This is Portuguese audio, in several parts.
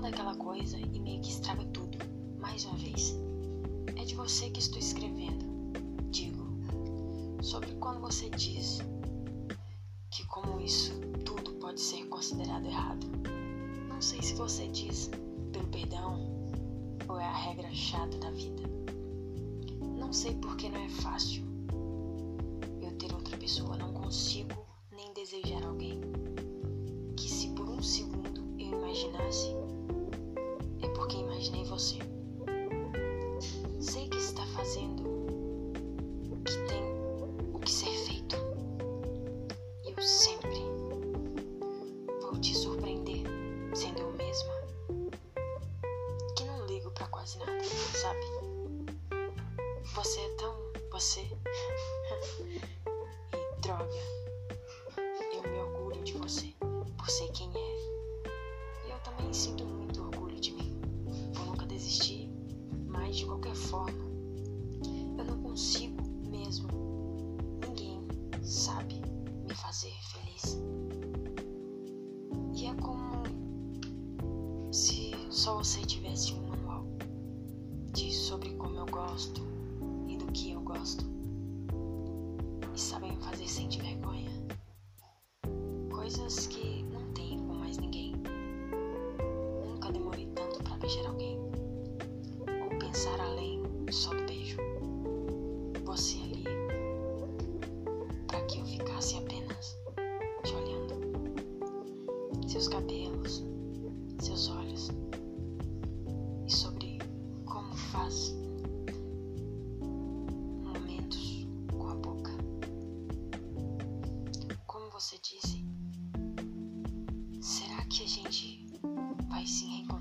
toda aquela coisa e meio que estraga tudo, mais uma vez. É de você que estou escrevendo. Digo, sobre quando você diz que como isso tudo pode ser considerado errado. Não sei se você diz pelo perdão ou é a regra chata da vida. Não sei porque não é fácil eu ter outra pessoa, não consigo nem desejar alguém imaginasse é porque imaginei você. Sei que está fazendo o que tem o que ser feito. E eu sempre vou te surpreender sendo eu mesma. Que não ligo pra quase nada, sabe? Você é tão você. e droga, eu me orgulho de você de qualquer forma, eu não consigo mesmo. Ninguém sabe me fazer feliz. E é como se só você tivesse um manual de sobre como eu gosto e do que eu gosto. E sabem fazer sentir vergonha. Coisas que além só do beijo. Você ali. Pra que eu ficasse apenas te olhando. Seus cabelos, seus olhos. E sobre como faz momentos com a boca. Como você disse, será que a gente vai se reencontrar?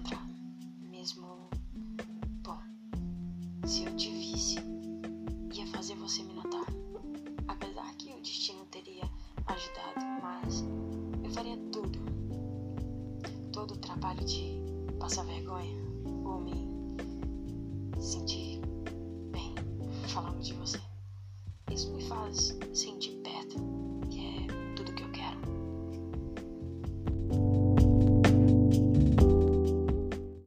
Se eu te visse, ia fazer você me notar. Apesar que o destino teria ajudado, mas eu faria tudo. Todo o trabalho de passar vergonha ou me sentir bem falando de você. Isso me faz sentir perto, que é